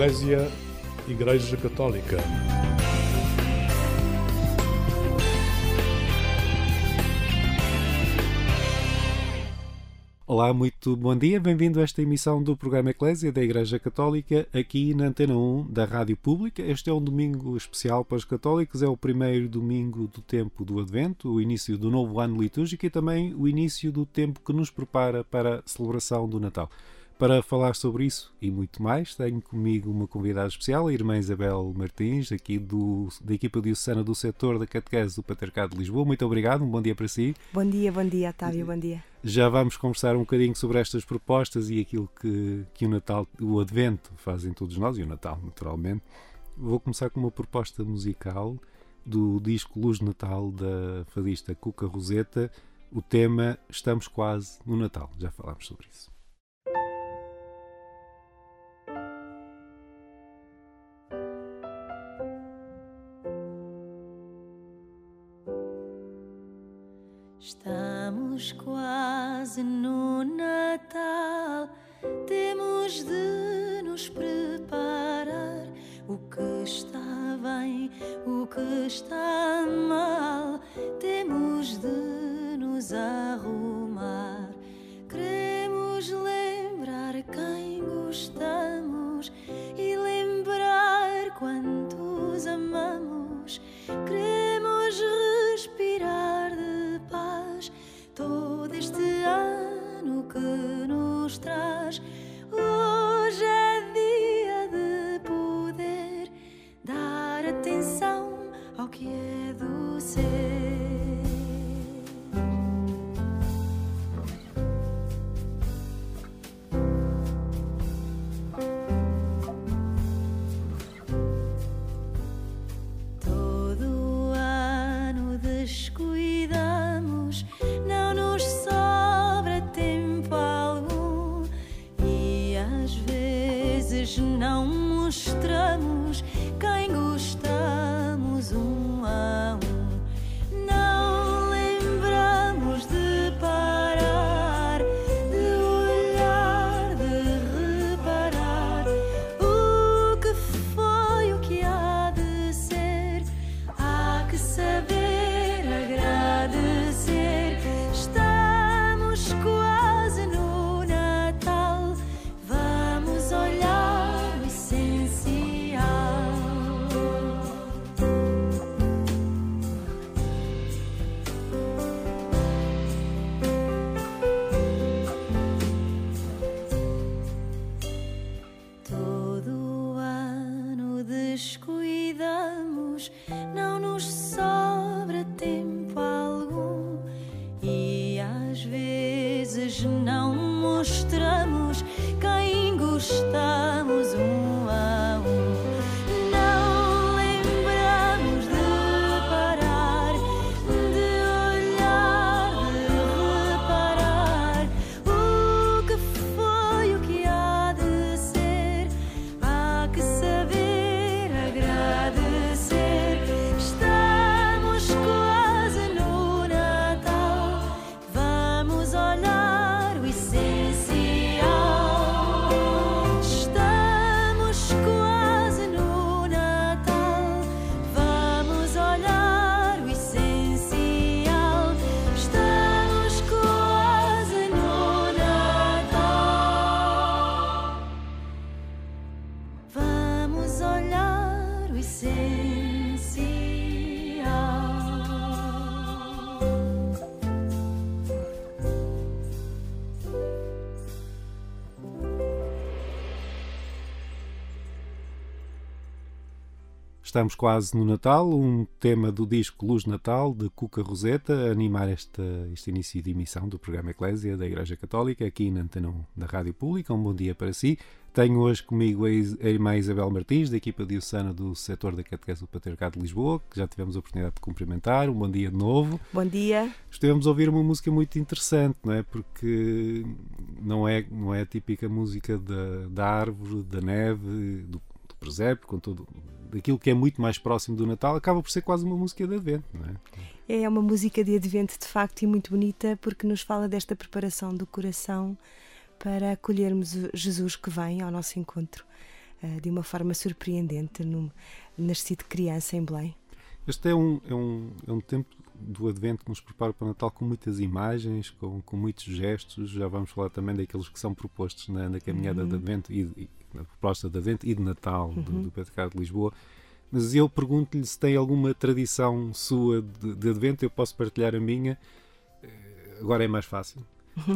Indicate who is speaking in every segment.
Speaker 1: Eclésia, Igreja Católica. Olá, muito bom dia, bem-vindo a esta emissão do programa Eclésia da Igreja Católica, aqui na Antena 1 da Rádio Pública. Este é um domingo especial para os católicos, é o primeiro domingo do tempo do Advento, o início do novo ano litúrgico e também o início do tempo que nos prepara para a celebração do Natal. Para falar sobre isso e muito mais, tenho comigo uma convidada especial, a irmã Isabel Martins, aqui do, da equipa diocesana do setor da catequese do Patriarcado de Lisboa. Muito obrigado, um bom dia para si.
Speaker 2: Bom dia, bom dia, Otávio, bom dia.
Speaker 1: Já vamos conversar um bocadinho sobre estas propostas e aquilo que, que o Natal, o Advento fazem todos nós, e o Natal, naturalmente. Vou começar com uma proposta musical do disco Luz de Natal da fadista Cuca Roseta. O tema Estamos Quase no Natal. Já falámos sobre isso.
Speaker 3: Estamos quase no Natal, um
Speaker 1: tema do disco Luz Natal, de Cuca Roseta, a animar esta, este início de emissão do programa Eclésia da Igreja Católica, aqui na Antena 1 da Rádio Pública. Um bom dia para si. Tenho hoje comigo a, irmã Isabel Martins, da equipa diocesana do setor da Catequese do Patriarcado de Lisboa, que já tivemos a oportunidade de cumprimentar. Um bom dia de novo.
Speaker 2: Bom dia.
Speaker 1: Estivemos a ouvir uma música muito interessante, não é? Porque não é, não é a típica música da, da árvore, da neve, do, do presépio, com tudo, daquilo que é muito mais próximo do Natal, acaba por ser quase uma música de Advento, não é?
Speaker 2: É uma música de advento de facto e muito bonita porque nos fala desta preparação do coração para acolhermos o Jesus que vem ao nosso encontro. eh, de uma forma surpreendente, num nascido criança em Belém.
Speaker 3: Este é um, é, um, é um tempo do Advento que nos prepara para o Natal com muitas imagens, com, com muitos gestos. Já vamos falar também daqueles que são propostos na, na caminhada
Speaker 2: Uhum.
Speaker 3: de Advento e na proposta de Advento e de Natal do,
Speaker 2: Uhum.
Speaker 3: do Patriarcado de Lisboa. Mas eu pergunto-lhe se tem alguma tradição sua de, de Advento, eu posso partilhar a minha. Eh, Agora é mais fácil.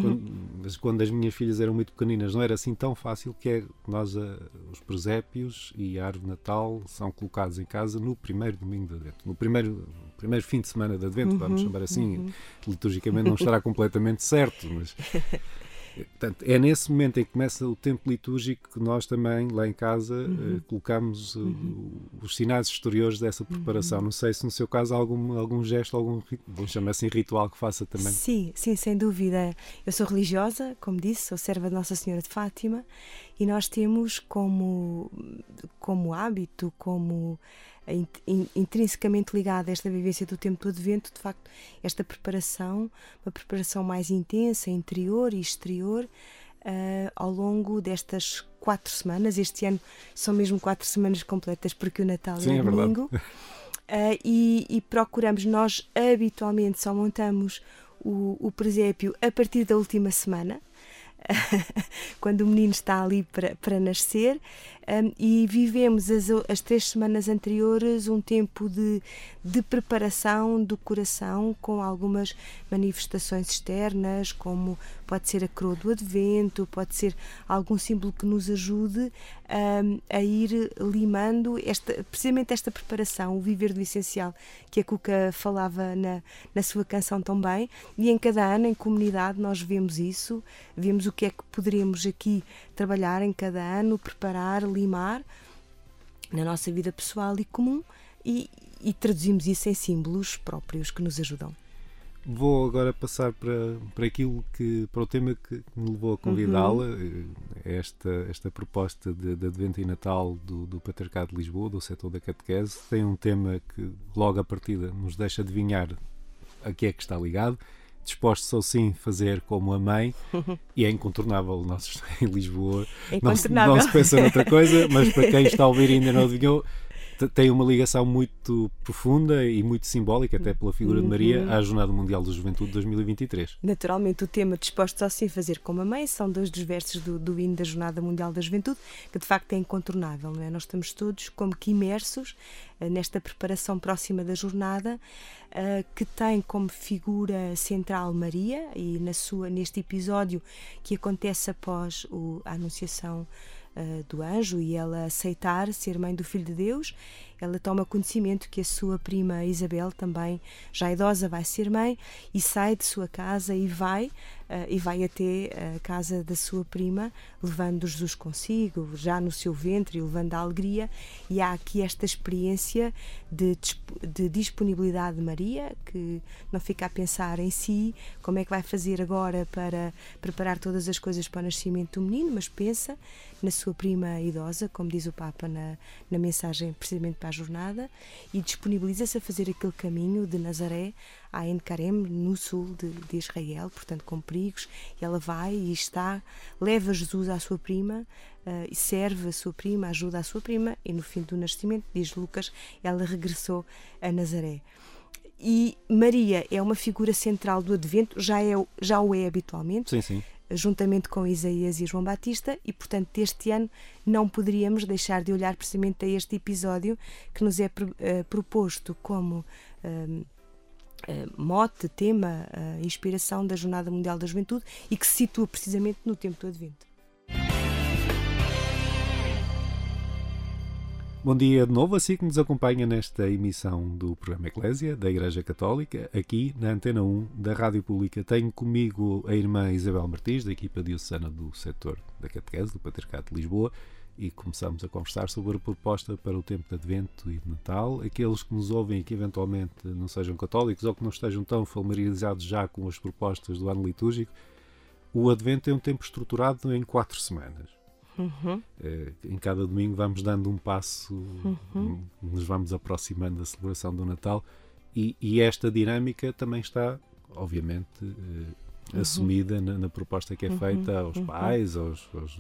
Speaker 3: Quando, mas quando as minhas filhas eram muito pequeninas não era assim tão fácil que é nós a- os presépios e a árvore de Natal são colocados em casa no primeiro domingo de Advento, no primeiro, primeiro fim de semana de Advento, vamos
Speaker 2: Uhum,
Speaker 3: chamar assim,
Speaker 2: uhum.
Speaker 3: liturgicamente não estará completamente certo, mas portanto, é nesse momento em que começa o tempo litúrgico que nós também lá em casa
Speaker 2: Uhum.
Speaker 3: eh, colocamos eh, os sinais exteriores dessa preparação. Não sei se no seu caso há algum, algum gesto, algum, vamos chamar assim, ritual que faça também.
Speaker 2: Sim, sim, sem dúvida. Eu sou religiosa, como disse, sou serva de Nossa Senhora de Fátima e nós temos como, como hábito, como in- in- intrinsecamente ligada a esta vivência do tempo do Advento, de facto, esta preparação, uma preparação mais intensa, interior e exterior, ah, ao longo destas quatro semanas. Este ano são mesmo quatro semanas completas, porque o Natal
Speaker 3: Sim,
Speaker 2: é,
Speaker 3: é
Speaker 2: domingo. Ah, e, e procuramos, nós habitualmente só montamos o, o presépio a partir da última semana, quando o menino está ali para, para nascer, um, e vivemos as, as três semanas anteriores um tempo de, de preparação do coração com algumas manifestações externas, como pode ser a coroa do advento, pode ser algum símbolo que nos ajude um, a ir limando esta, precisamente esta preparação, o viver do essencial, que a Cuca falava na, na sua canção também, e em cada ano, em comunidade, nós vemos isso, vemos o que é que poderíamos aqui trabalhar em cada ano, preparar, limar na nossa vida pessoal e comum e, e traduzimos isso em símbolos próprios que nos ajudam.
Speaker 3: Vou agora passar para, para aquilo que para o tema que me levou a convidá-la,
Speaker 2: Uhum.
Speaker 3: eh, esta, esta proposta de, de Advento e Natal do, do Patriarcado de Lisboa, do setor da catequese, tem um tema que logo à partida nos deixa adivinhar a que é que está ligado. Dispostos ao sim fazer como a mãe, e é incontornável, nós em Lisboa,
Speaker 2: É
Speaker 3: não se, não se pensa noutra coisa, mas para quem está a ouvir e ainda não adivinhou, tem uma ligação muito profunda e muito simbólica, até pela figura de Maria,
Speaker 2: Uhum.
Speaker 3: à Jornada Mundial da Juventude de 2023.
Speaker 2: Naturalmente, o tema Dispostos ao Sim Fazer como a Mãe são dois dos versos do, do hino da Jornada Mundial da Juventude, que de facto é incontornável, não é? Nós estamos todos como que imersos eh, nesta preparação próxima da jornada, eh, que tem como figura central Maria, e na sua, neste episódio que acontece após o- a Anunciação do anjo e ela aceitar ser mãe do Filho de Deus, ela toma conhecimento que a sua prima Isabel, também já idosa, vai ser mãe e sai de sua casa e vai eh, e vai até a casa da sua prima, levando Jesus consigo, já no seu ventre, e levando a alegria. E há aqui esta experiência de, de disponibilidade de Maria, que não fica a pensar em si, como é que vai fazer agora para preparar todas as coisas para o nascimento do menino, mas pensa na sua prima idosa, como diz o Papa na, na mensagem precisamente para jornada, e disponibiliza-se a fazer aquele caminho de Nazaré a Encarem, no sul de, de Israel, portanto com perigos, e ela vai e está, leva Jesus à sua prima, eh, e serve a sua prima, ajuda a sua prima, e no fim do nascimento, diz Lucas, ela regressou a Nazaré. E Maria é uma figura central do Advento, já, é, já o é habitualmente,
Speaker 3: Sim, sim.
Speaker 2: Juntamente com Isaías e João Batista, e portanto este ano não poderíamos deixar de olhar precisamente a este episódio que nos é eh, proposto como ehm, eh, mote, tema, eh, inspiração da Jornada Mundial da Juventude e que se situa precisamente no tempo do Advento.
Speaker 3: Bom dia de novo, assim que nos acompanha nesta emissão do programa Eclésia da Igreja Católica, aqui na Antena 1 da Rádio Pública. Tenho comigo a irmã Isabel Martins, da equipa diocesana do setor da catequese, do Patriarcado de Lisboa, e começamos a conversar sobre a proposta para o tempo de Advento e de Natal. Aqueles que nos ouvem e que eventualmente não sejam católicos ou que não estejam tão familiarizados já com as propostas do ano litúrgico, o Advento é um tempo estruturado em quatro semanas.
Speaker 2: Uhum.
Speaker 3: Eh, em cada domingo vamos dando um passo,
Speaker 2: Uhum.
Speaker 3: nos vamos aproximando da celebração do Natal e, e esta dinâmica também está, obviamente, eh, assumida na, na proposta que é feita aos pais, aos, aos-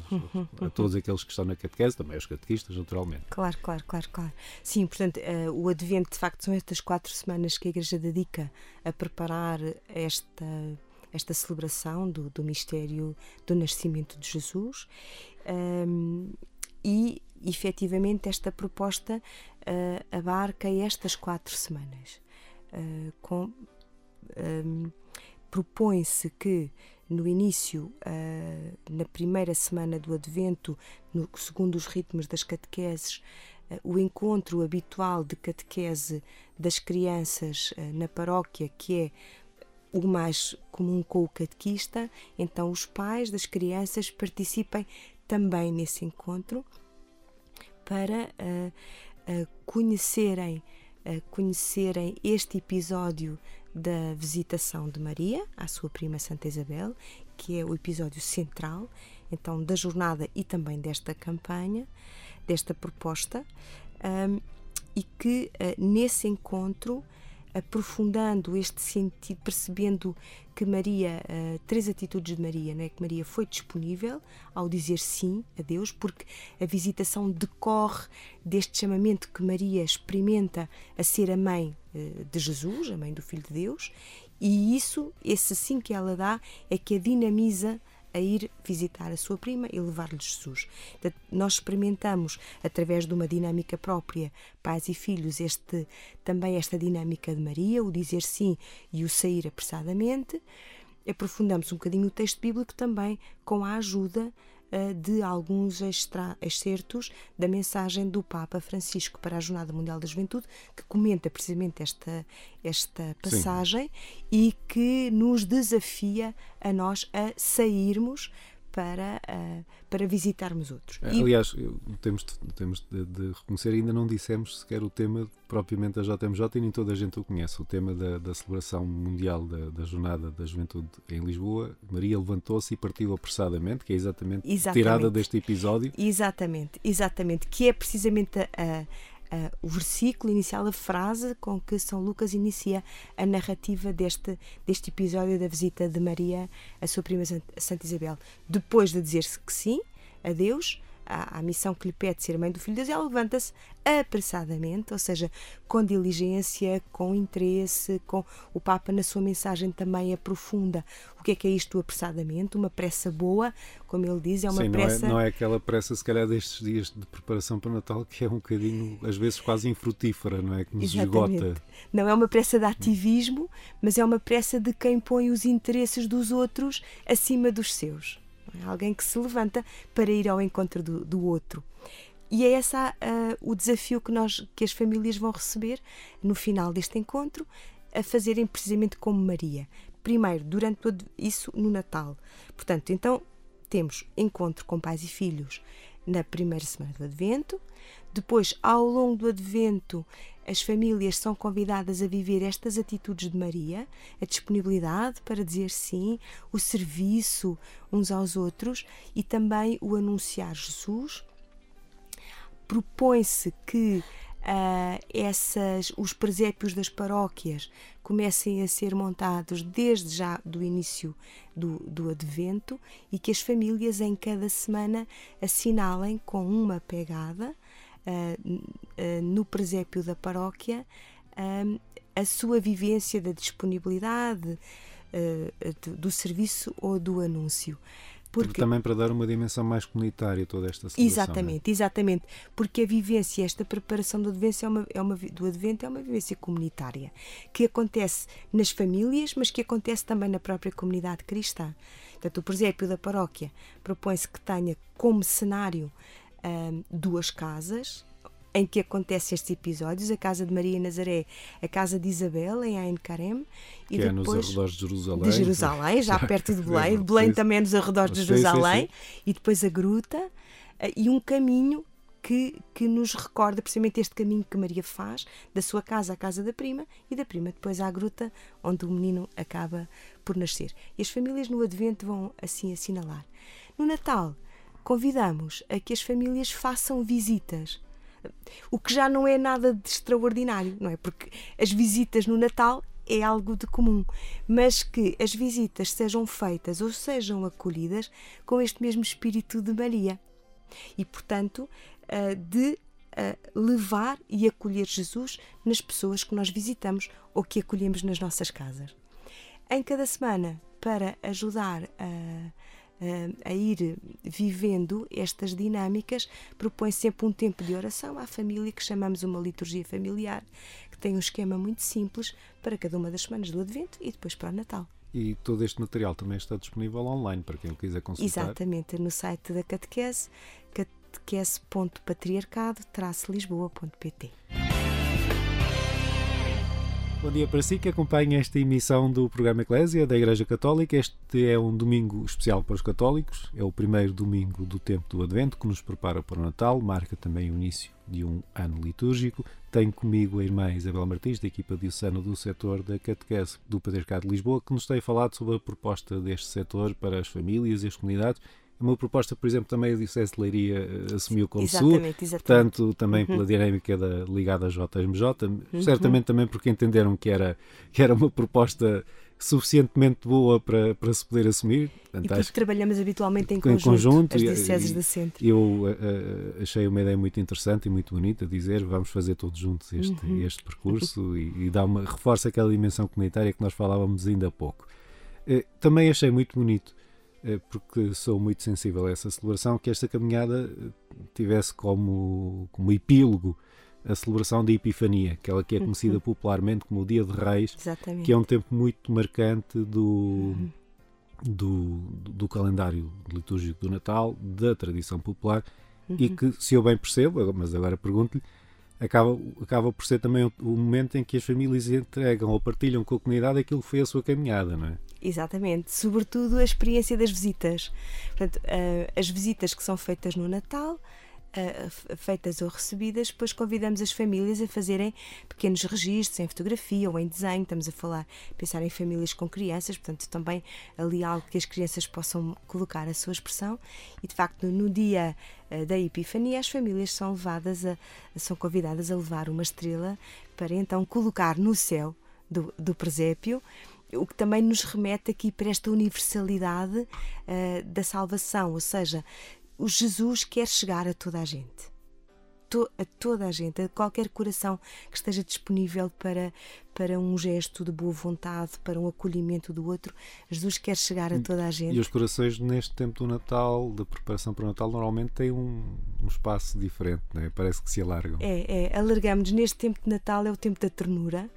Speaker 3: a todos aqueles que estão na catequese, também aos catequistas, naturalmente.
Speaker 2: Claro, claro, claro, claro. Sim, portanto, eh, o Advento, de facto, são estas quatro semanas que a Igreja dedica a preparar esta, esta celebração do, do mistério do nascimento de Jesus. Ahm, e, efetivamente, esta proposta eh, abarca estas quatro semanas. Eh, com, ahm, propõe-se que no início, ah, na primeira semana do Advento, no- segundo os ritmos das catequeses, ah, o encontro habitual de catequese das crianças ah, na paróquia, que é o mais comum com o catequista, então os pais das crianças participem também nesse encontro para ah, ah, conhecerem, ah, conhecerem este episódio da visitação de Maria à sua prima Santa Isabel, que é o episódio central, então da jornada e também desta campanha, desta proposta, ahm, e que nesse encontro aprofundando este sentido, percebendo que Maria, ah, três atitudes de Maria, né? que Maria foi disponível ao dizer sim a Deus, porque a visitação decorre deste chamamento que Maria experimenta a ser a mãe eh, de Jesus, a mãe do Filho de Deus, e isso, esse sim que ela dá, é que a dinamiza a ir visitar a sua prima e levar-lhe Jesus. Nós experimentamos, através de uma dinâmica própria, pais e filhos, este, também esta dinâmica de Maria, o dizer sim e o sair apressadamente. Aprofundamos um bocadinho o texto bíblico também com a ajuda de alguns extra, excertos da mensagem do Papa Francisco para a Jornada Mundial da Juventude, que comenta precisamente esta, esta passagem e que nos desafia a nós a sairmos para, ah, para visitarmos outros. E-
Speaker 3: Aliás, eu- temos, de, temos de, de reconhecer, ainda não dissemos sequer o tema propriamente da JMJ e nem toda a gente o conhece. O tema da, da celebração mundial da, da Jornada da Juventude em Lisboa. Maria levantou-se e partiu apressadamente, que é exatamente,
Speaker 2: Exatamente.
Speaker 3: tirada deste episódio.
Speaker 2: Exatamente, exatamente, que é precisamente a- a- a- o versículo inicial, a frase com que São Lucas inicia a narrativa deste, deste episódio da visita de Maria à sua prima Sant- Santa Isabel. Depois de dizer-se que sim a Deus, à, à missão que lhe pede ser mãe do Filho de Deus, ela levanta-se apressadamente, ou seja, com diligência, com interesse, com o Papa na sua mensagem também aprofunda o que é que é isto apressadamente, uma pressa boa, como ele diz, é uma
Speaker 3: Sim, não é,
Speaker 2: pressa
Speaker 3: não é aquela pressa, se calhar, destes dias de preparação para Natal que é um bocadinho, às vezes, quase infrutífera, não é? Que nos esgota.
Speaker 2: Não é uma pressa de ativismo, mas é uma pressa de quem põe os interesses dos outros acima dos seus. É? Alguém que se levanta para ir ao encontro do, do outro. E é esse ah, o desafio que, nós, que as famílias vão receber no final deste encontro, a fazerem precisamente como Maria. Primeiro, durante todo isso no Natal. Portanto, então temos encontro com pais e filhos na primeira semana do Advento. Depois, ao longo do Advento, as famílias são convidadas a viver estas atitudes de Maria, a disponibilidade para dizer sim, o serviço uns aos outros e também o anunciar Jesus. Propõe-se que ah, essas, os presépios das paróquias comecem a ser montados desde já do início do, do Advento e que as famílias em cada semana assinalem com uma pegada no presépio da paróquia a sua vivência da disponibilidade ah, do, serviço ou do anúncio. Porque
Speaker 3: Também para dar uma dimensão mais comunitária a toda esta celebração.
Speaker 2: Exatamente, exatamente. Porque a vivência, esta preparação do advento é uma, é uma, do advento é uma vivência comunitária que acontece nas famílias, mas que acontece também na própria comunidade cristã. Portanto, o presépio da paróquia propõe-se que tenha como cenário ahm, duas casas em que acontecem estes episódios, a casa de Maria Nazaré, a casa de Isabel em Ain Karem e
Speaker 3: Que é nos
Speaker 2: depois
Speaker 3: arredores de Jerusalém.
Speaker 2: de Jerusalém, já perto de Belém,
Speaker 3: Sim,
Speaker 2: Belém
Speaker 3: sim.
Speaker 2: também é nos arredores de
Speaker 3: Sim, sim,
Speaker 2: Jerusalém,
Speaker 3: sim.
Speaker 2: e depois a gruta eh, e um caminho que, que nos recorda precisamente este caminho que Maria faz da sua casa à casa da prima e da prima depois à gruta onde o menino acaba por nascer. E as famílias no Advento vão assim assinalar. No Natal, convidamos a que as famílias façam visitas. O que já não é nada de extraordinário, não é? Porque as visitas no Natal é algo de comum, mas que as visitas sejam feitas ou sejam acolhidas com este mesmo espírito de Maria. E, portanto, ah, de ah, levar e acolher Jesus nas pessoas que nós visitamos ou que acolhemos nas nossas casas. Em cada semana, para ajudar a, a, ir vivendo estas dinâmicas, propõe sempre um tempo de oração à família que chamamos uma liturgia familiar, que tem um esquema muito simples para cada uma das semanas do Advento e depois para o Natal.
Speaker 3: E todo este material também está disponível online para quem o quiser consultar.
Speaker 2: Exatamente, no site da Catequese, catequese.patriarcado-lisboa.pt.
Speaker 3: Bom dia para si que acompanha esta emissão do programa Eclésia da Igreja Católica. Este é um domingo especial para os católicos. É o primeiro domingo do tempo do Advento que nos prepara para o Natal, marca também o início de um ano litúrgico. Tenho comigo a irmã Isabel Martins, da equipa diocesana do setor da Catequese do Patriarcado de Lisboa, que nos tem falado sobre a proposta deste setor para as famílias e as comunidades. É uma proposta, por exemplo, também a Diocese de Leiria eh, assumiu como sua,
Speaker 2: Exatamente, exatamente.
Speaker 3: portanto, também pela dinâmica da, ligada à JMJ, certamente também porque entenderam que era, que era uma proposta suficientemente boa para, para se poder assumir.
Speaker 2: E
Speaker 3: Portanto,
Speaker 2: porque
Speaker 3: acho
Speaker 2: trabalhamos habitualmente em
Speaker 3: em
Speaker 2: conjunto,
Speaker 3: conjunto
Speaker 2: as
Speaker 3: e-
Speaker 2: dioceses
Speaker 3: e-
Speaker 2: da centro.
Speaker 3: eu eh, eh, achei uma ideia muito interessante e muito bonita dizer vamos fazer todos juntos este,
Speaker 2: Uhum.
Speaker 3: este percurso e, e dá uma, reforça aquela dimensão comunitária que nós falávamos ainda há pouco. Eh, também achei muito bonito, porque sou muito sensível a essa celebração, que esta caminhada eh, tivesse como, como epílogo a celebração da Epifania, aquela que é conhecida popularmente como o Dia de Reis,
Speaker 2: Exatamente.
Speaker 3: que é um tempo muito marcante do, do, do calendário litúrgico do Natal, da tradição popular, e que, se eu bem percebo, mas agora pergunto-lhe, acaba, acaba por ser também o, o momento em que as famílias entregam ou partilham com a comunidade aquilo que foi a sua caminhada, não é?
Speaker 2: Exatamente, sobretudo a experiência das visitas. Portanto, ah, as visitas que são feitas no Natal, feitas ou recebidas, depois convidamos as famílias a fazerem pequenos registros em fotografia ou em desenho. Estamos a falar, pensar em famílias com crianças, portanto, também ali algo que as crianças possam colocar a sua expressão. E de facto, no dia ah, da Epifania, as famílias são levadas a, são convidadas a levar uma estrela para então colocar no céu do, do presépio o que também nos remete aqui para esta universalidade ah, da salvação, ou seja, o Jesus quer chegar a toda a gente. A toda a gente, a qualquer coração que esteja disponível para, para um gesto de boa vontade, para um acolhimento do outro, Jesus quer chegar a toda a gente.
Speaker 3: E os corações neste tempo do Natal, da preparação para o Natal, normalmente têm um, um espaço diferente, não é? Parece que se alargam.
Speaker 2: É, é, alargamos neste tempo de Natal, é o tempo da ternura,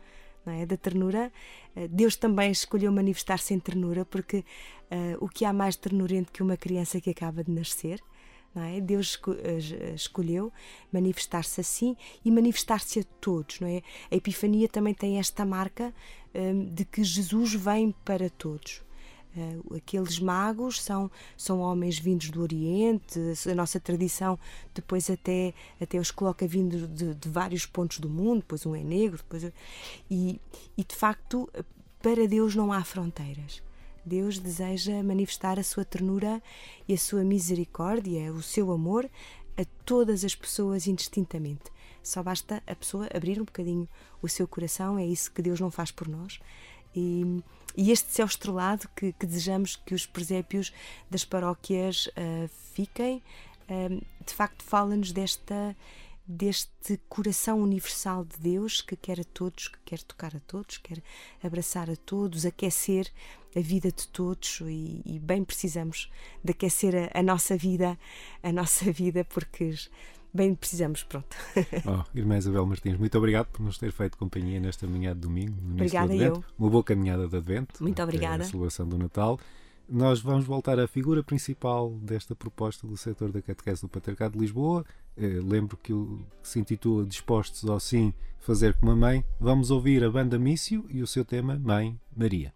Speaker 2: não é? Da ternura. Eh, Deus também escolheu manifestar-se em ternura, porque eh, o que há mais ternurento que uma criança que acaba de nascer? É? Deus eh, es- escolheu manifestar-se assim e manifestar-se a todos, não é? A Epifania também tem esta marca eh, de que Jesus vem para todos. Uh, aqueles magos são, são homens vindos do Oriente, a nossa tradição depois até, até os coloca vindo de, de vários pontos do mundo, depois um é negro, depois e, e de facto para Deus não há fronteiras. Deus deseja manifestar a sua ternura e a sua misericórdia, o seu amor a todas as pessoas indistintamente. Só basta a pessoa abrir um bocadinho o seu coração, é isso que Deus não faz por nós. E, e este céu estrelado que, que desejamos que os presépios das paróquias ah, fiquem, ah, de facto fala-nos desta deste coração universal de Deus que quer a todos, que quer tocar a todos, quer abraçar a todos, aquecer a vida de todos e, e bem precisamos de aquecer a, a nossa vida, a nossa vida porque bem precisamos, pronto.
Speaker 3: Oh, Irmã Isabel Martins, muito obrigado por nos ter feito companhia nesta manhã de domingo. No
Speaker 2: Obrigada
Speaker 3: do
Speaker 2: eu.
Speaker 3: Uma boa caminhada de Advento.
Speaker 2: Muito obrigada.
Speaker 3: A celebração do Natal. Nós vamos voltar à figura principal desta proposta do setor da catequese do Patriarcado de Lisboa. Eh, lembro que, o, que se intitula Dispostos ao Sim, Fazer como a Mãe. Vamos ouvir a banda Mício e o seu tema Mãe Maria.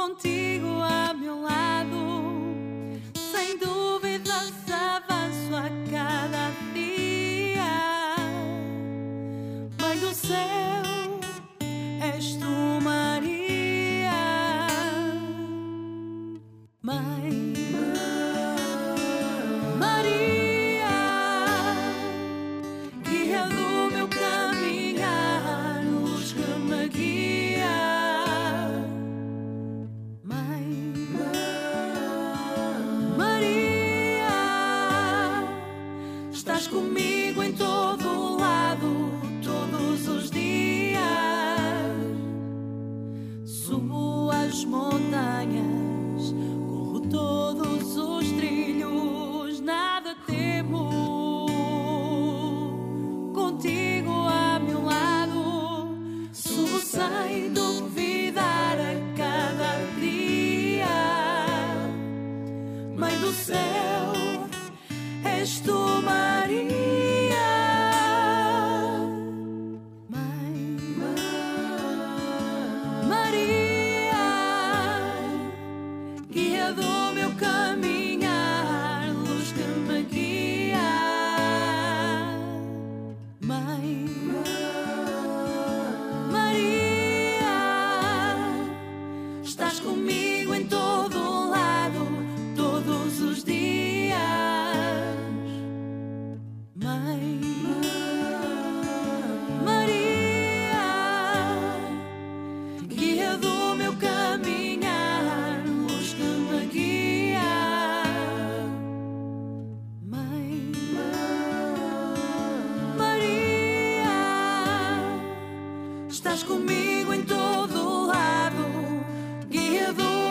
Speaker 1: Contigo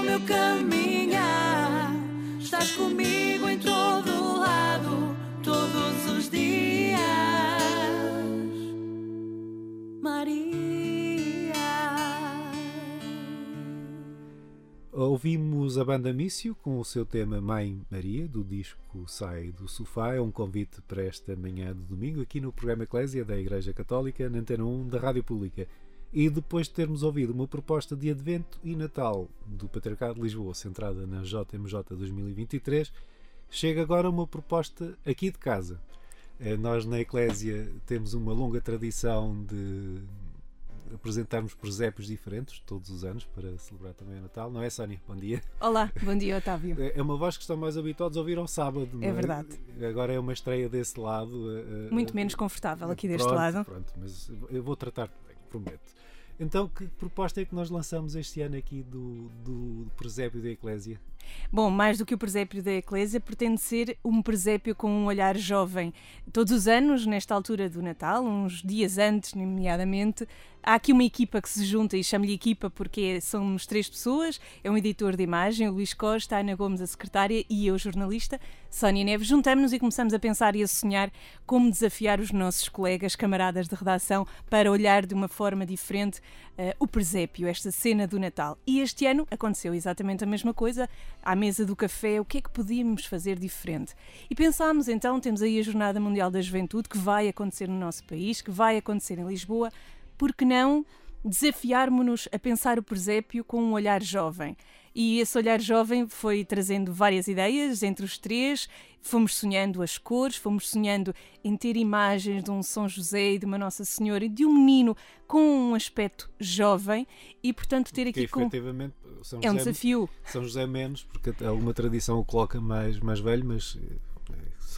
Speaker 1: meu caminhar. Estás comigo em todo lado, todos os dias. Maria.
Speaker 3: Ouvimos a banda Mício com o seu tema Mãe Maria, do disco Sai do Sofá. É um convite para esta manhã de domingo, aqui no programa Eclésia da Igreja Católica, na Antena 1 da Rádio Pública. E depois de termos ouvido uma proposta de Advento e Natal do Patriarcado de Lisboa, centrada na JMJ 2023, chega agora uma proposta aqui de casa. Eh, Nós na Eclésia temos uma longa tradição de apresentarmos presépios diferentes todos os anos para celebrar também o Natal, não é, Sónia? Bom dia.
Speaker 4: Olá, bom dia, Otávio.
Speaker 3: É uma voz que estão mais habituados a ouvir ao sábado. não
Speaker 4: É verdade.
Speaker 3: Agora é uma estreia desse lado. eh, eh,
Speaker 4: Muito menos confortável aqui deste
Speaker 3: pronto,
Speaker 4: lado.
Speaker 3: Pronto, mas eu vou tratar bem, prometo. Então, que proposta é que nós lançamos este ano aqui do, do presépio da Eclésia?
Speaker 4: Bom, mais do que o presépio da Eclésia, pretende ser um presépio com um olhar jovem. Todos os anos, nesta altura do Natal, uns dias antes, nomeadamente, há aqui uma equipa que se junta e chamo-lhe equipa porque somos três pessoas. É um editor de imagem, o Luís Costa, a Ana Gomes, a secretária, e eu, jornalista, Sónia Neves. Juntamos-nos e começamos a pensar e a sonhar como desafiar os nossos colegas, camaradas de redação, para olhar de uma forma diferente eh, o presépio, esta cena do Natal. E este ano aconteceu exatamente a mesma coisa. À mesa do café, o que é que podíamos fazer diferente? E pensámos então, temos aí a Jornada Mundial da Juventude, que vai acontecer no nosso país, que vai acontecer em Lisboa, por que não desafiarmos-nos a pensar o presépio com um olhar jovem? E esse olhar jovem foi trazendo várias ideias entre os três. Fomos sonhando as cores, fomos sonhando em ter imagens de um São José e de uma Nossa Senhora e de um menino com um aspecto jovem e, portanto, ter aqui com.
Speaker 3: efetivamente São
Speaker 4: É um
Speaker 3: José,
Speaker 4: desafio.
Speaker 3: São José menos, porque alguma tradição o coloca mais, mais velho, mas eh,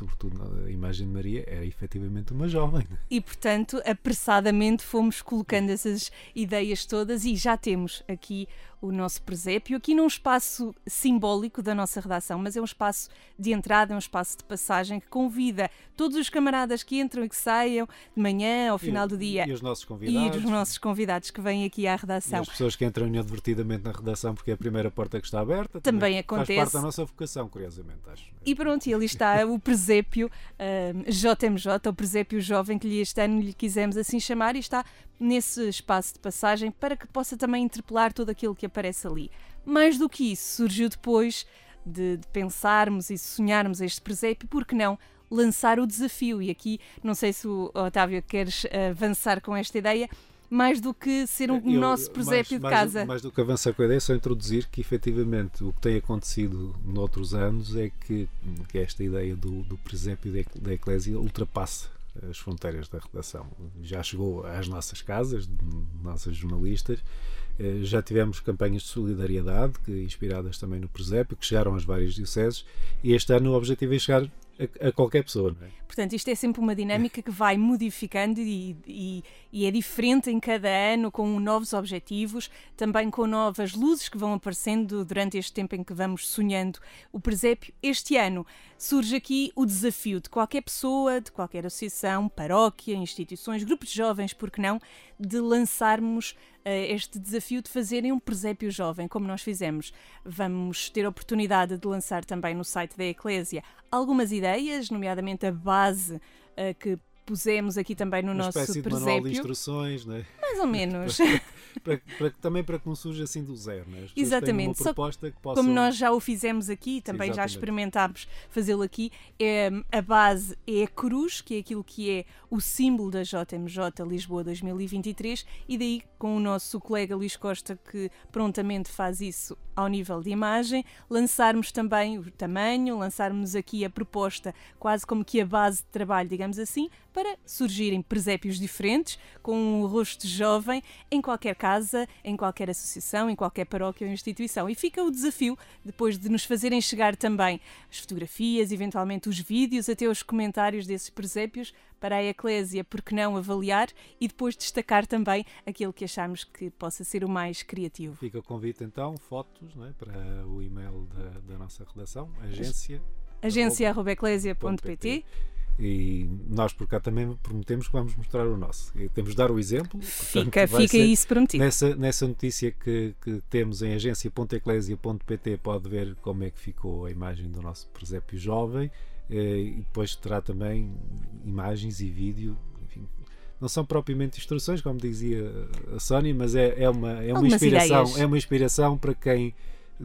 Speaker 3: sobretudo a imagem de Maria, era efetivamente uma jovem.
Speaker 4: E, portanto, apressadamente fomos colocando essas ideias todas e já temos aqui o nosso presépio, aqui num espaço simbólico da nossa redação, mas é um espaço de entrada, é um espaço de passagem que convida todos os camaradas que entram e que saiam de manhã ao final
Speaker 3: e,
Speaker 4: do dia.
Speaker 3: E os nossos convidados.
Speaker 4: E os nossos convidados que vêm aqui à redação.
Speaker 3: E as pessoas que entram inadvertidamente na redação porque é a primeira porta que está aberta.
Speaker 4: Também,
Speaker 3: também
Speaker 4: acontece.
Speaker 3: Faz parte da nossa vocação, curiosamente, acho.
Speaker 4: E pronto, e ali está o presépio uh, JMJ, o presépio jovem que lhe este ano lhe quisemos assim chamar, e está nesse espaço de passagem para que possa também interpelar todo aquilo que aparece ali. Mais do que isso, surgiu depois de, de pensarmos e sonharmos este presépio, porque não lançar o desafio? E aqui, não sei se o Otávio queres avançar com esta ideia, mais do que ser um eu, nosso presépio de casa.
Speaker 3: Mais, mais do que avançar com a ideia, só introduzir que efetivamente o que tem acontecido noutros anos é que, que esta ideia do, do presépio da Eclésia ultrapassa as fronteiras da redação. Já chegou às nossas casas, nossas jornalistas, eh, já tivemos campanhas de solidariedade, que, inspiradas também no presépio, que chegaram às várias dioceses, e este ano o objetivo é chegar a, a qualquer pessoa. É?
Speaker 4: Portanto, isto é sempre uma dinâmica que vai modificando e, e, e, é diferente em cada ano, com novos objetivos, também com novas luzes que vão aparecendo durante este tempo em que vamos sonhando o presépio. Este ano surge aqui o desafio de qualquer pessoa, de qualquer associação, paróquia, instituições, grupos de jovens, porque não, de lançarmos uh, este desafio de fazerem um presépio jovem, como nós fizemos. Vamos ter a oportunidade de lançar também no site da Eclésia algumas ideias, nomeadamente a base uh, que pusemos aqui também no
Speaker 3: Uma
Speaker 4: nosso presépio.
Speaker 3: De manual de instruções, não é?
Speaker 4: Mais ou menos.
Speaker 3: para, para, também para que não surja assim do zero, não é? As
Speaker 4: Exatamente.
Speaker 3: Que possam...
Speaker 4: Como nós já o fizemos aqui, também Sim, já experimentámos fazê-lo aqui, é, a base é a cruz, que é aquilo que é o símbolo da JMJ Lisboa 2023, e daí com o nosso colega Luís Costa, que prontamente faz isso ao nível de imagem, lançarmos também o tamanho, lançarmos aqui a proposta, quase como que a base de trabalho, digamos assim, para surgirem presépios diferentes, com um rosto jovem, em qualquer casa, em qualquer associação, em qualquer paróquia ou instituição. E fica o desafio, depois de nos fazerem chegar também as fotografias, eventualmente os vídeos, até os comentários desses presépios, para a Eclésia, porque não avaliar e depois destacar também aquilo que achamos que possa ser o mais criativo.
Speaker 3: Fica o convite então, fotos é, para o e-mail da, da nossa redação, agência.
Speaker 4: agência.eclésia.pt
Speaker 3: e nós por cá também prometemos que vamos mostrar o nosso. E temos de dar o exemplo.
Speaker 4: Fica, fica isso prometido.
Speaker 3: Nessa, nessa notícia que, que temos em agência.eclésia.pt pode ver como é que ficou a imagem do nosso presépio jovem eh, e depois terá também imagens e vídeo. Enfim, não são propriamente instruções, como dizia a Sónia, mas é, é uma, é uma inspiração. É uma inspiração para quem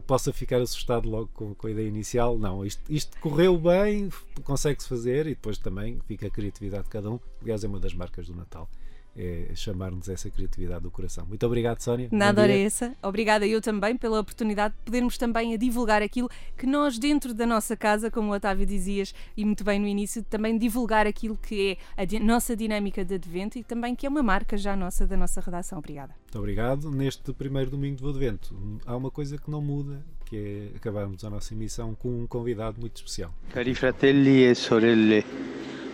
Speaker 3: possa ficar assustado logo com, com a ideia inicial. Não, isto, isto correu bem, consegue-se fazer e depois também fica a criatividade de cada um. Aliás, é uma das marcas do Natal é chamar-nos essa criatividade do coração. Muito obrigado, Sónia.
Speaker 4: Nada hora essa. Obrigada eu também pela oportunidade de podermos também a divulgar aquilo que nós, dentro da nossa casa, como o Otávio dizias, e muito bem no início, também divulgar aquilo que é a nossa dinâmica de advento e também que é uma marca já nossa da nossa redação. Obrigada.
Speaker 3: Muito obrigado. Neste primeiro domingo do advento, há uma coisa que não muda, que é acabarmos a nossa emissão com um convidado muito especial.
Speaker 5: Cari fratelli e sorelle,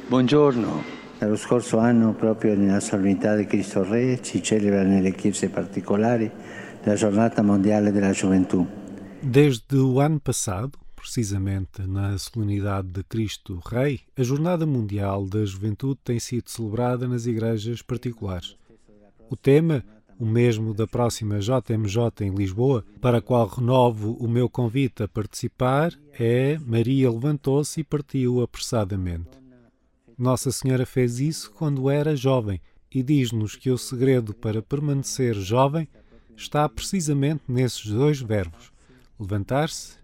Speaker 5: buongiorno.
Speaker 6: Lo scorso anno, proprio nella solennità di Cristo Re, si celebra nelle chiese particolari la Giornata Mondiale della Gioventù.
Speaker 3: Desde o ano passado, precisamente na solenidade de Cristo Rei, a Jornada Mundial da Juventude tem sido celebrada nas igrejas particulares. O tema, o mesmo da próxima JMJ em Lisboa, para a qual renovo o meu convite a participar, é Maria levantou-se e partiu apressadamente. Nossa Senhora fez isso quando era jovem e diz-nos que o segredo para permanecer jovem está precisamente nesses dois verbos: levantar-se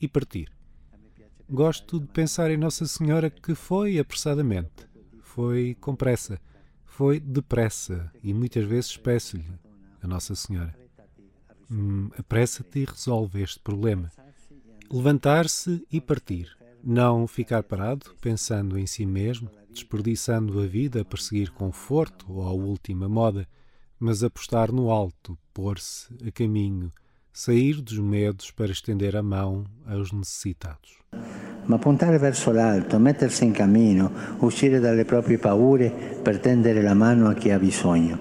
Speaker 3: e partir. Gosto de pensar em Nossa Senhora que foi apressadamente, foi com pressa, foi depressa e muitas vezes peço-lhe a Nossa Senhora: hum, apressa-te e resolve este problema. Levantar-se e partir. Não ficar parado, pensando em si mesmo, desperdiçando a vida a perseguir conforto ou a última moda, mas apostar no alto, pôr-se a caminho, sair dos medos para estender a mão aos necessitados.
Speaker 6: ma puntare verso l'alto, mettersi in cammino, uscire dalle proprie paure per tendere la mano a chi ha bisogno.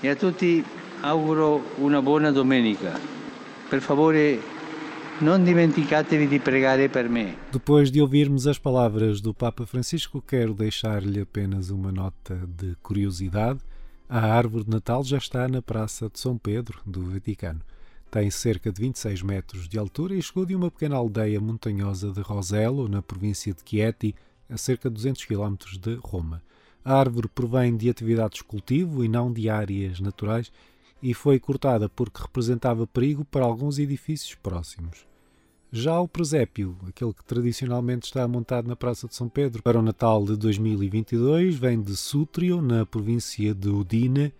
Speaker 5: E a tutti auguro una buona domenica. Per favore, non dimenticatevi di pregare per me.
Speaker 3: Depois de ouvirmos as palavras do Papa Francisco, quero deixar-lhe apenas uma nota de curiosidade. A árvore de Natal já está na Praça de São Pedro, do Vaticano. Tem cerca de 26 metros de altura e chegou de uma pequena aldeia montanhosa de Rosello, na província de Chieti, a cerca de 200 km de Roma. A árvore provém de atividades de cultivo e não de áreas naturais e foi cortada porque representava perigo para alguns edifícios próximos. Já o presépio, aquele que tradicionalmente está montado na Praça de São Pedro para o Natal de 2022, vem de Sútrio, na província de Udine,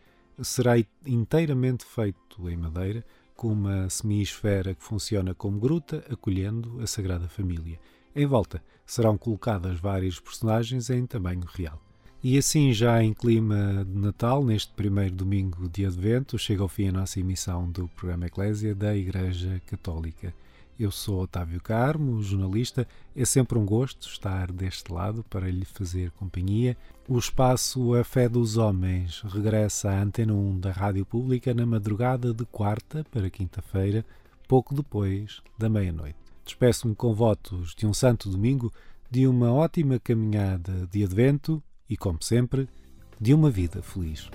Speaker 3: será inteiramente feito em madeira com uma semi-esfera que funciona como gruta, acolhendo a Sagrada Família. Em volta serão colocadas várias personagens em tamanho real. E assim, já em clima de Natal, neste primeiro domingo de Advento, chega ao fim a nossa emissão do programa Eclésia da Igreja Católica. Eu sou Otávio Carmo, jornalista. É sempre um gosto estar deste lado para lhe fazer companhia. O espaço A Fé dos Homens regressa à Antena 1 da Rádio Pública na madrugada de quarta para quinta-feira, pouco depois da meia-noite. Despeço-me com votos de um santo domingo, de uma ótima caminhada de advento e, como sempre, de uma vida feliz.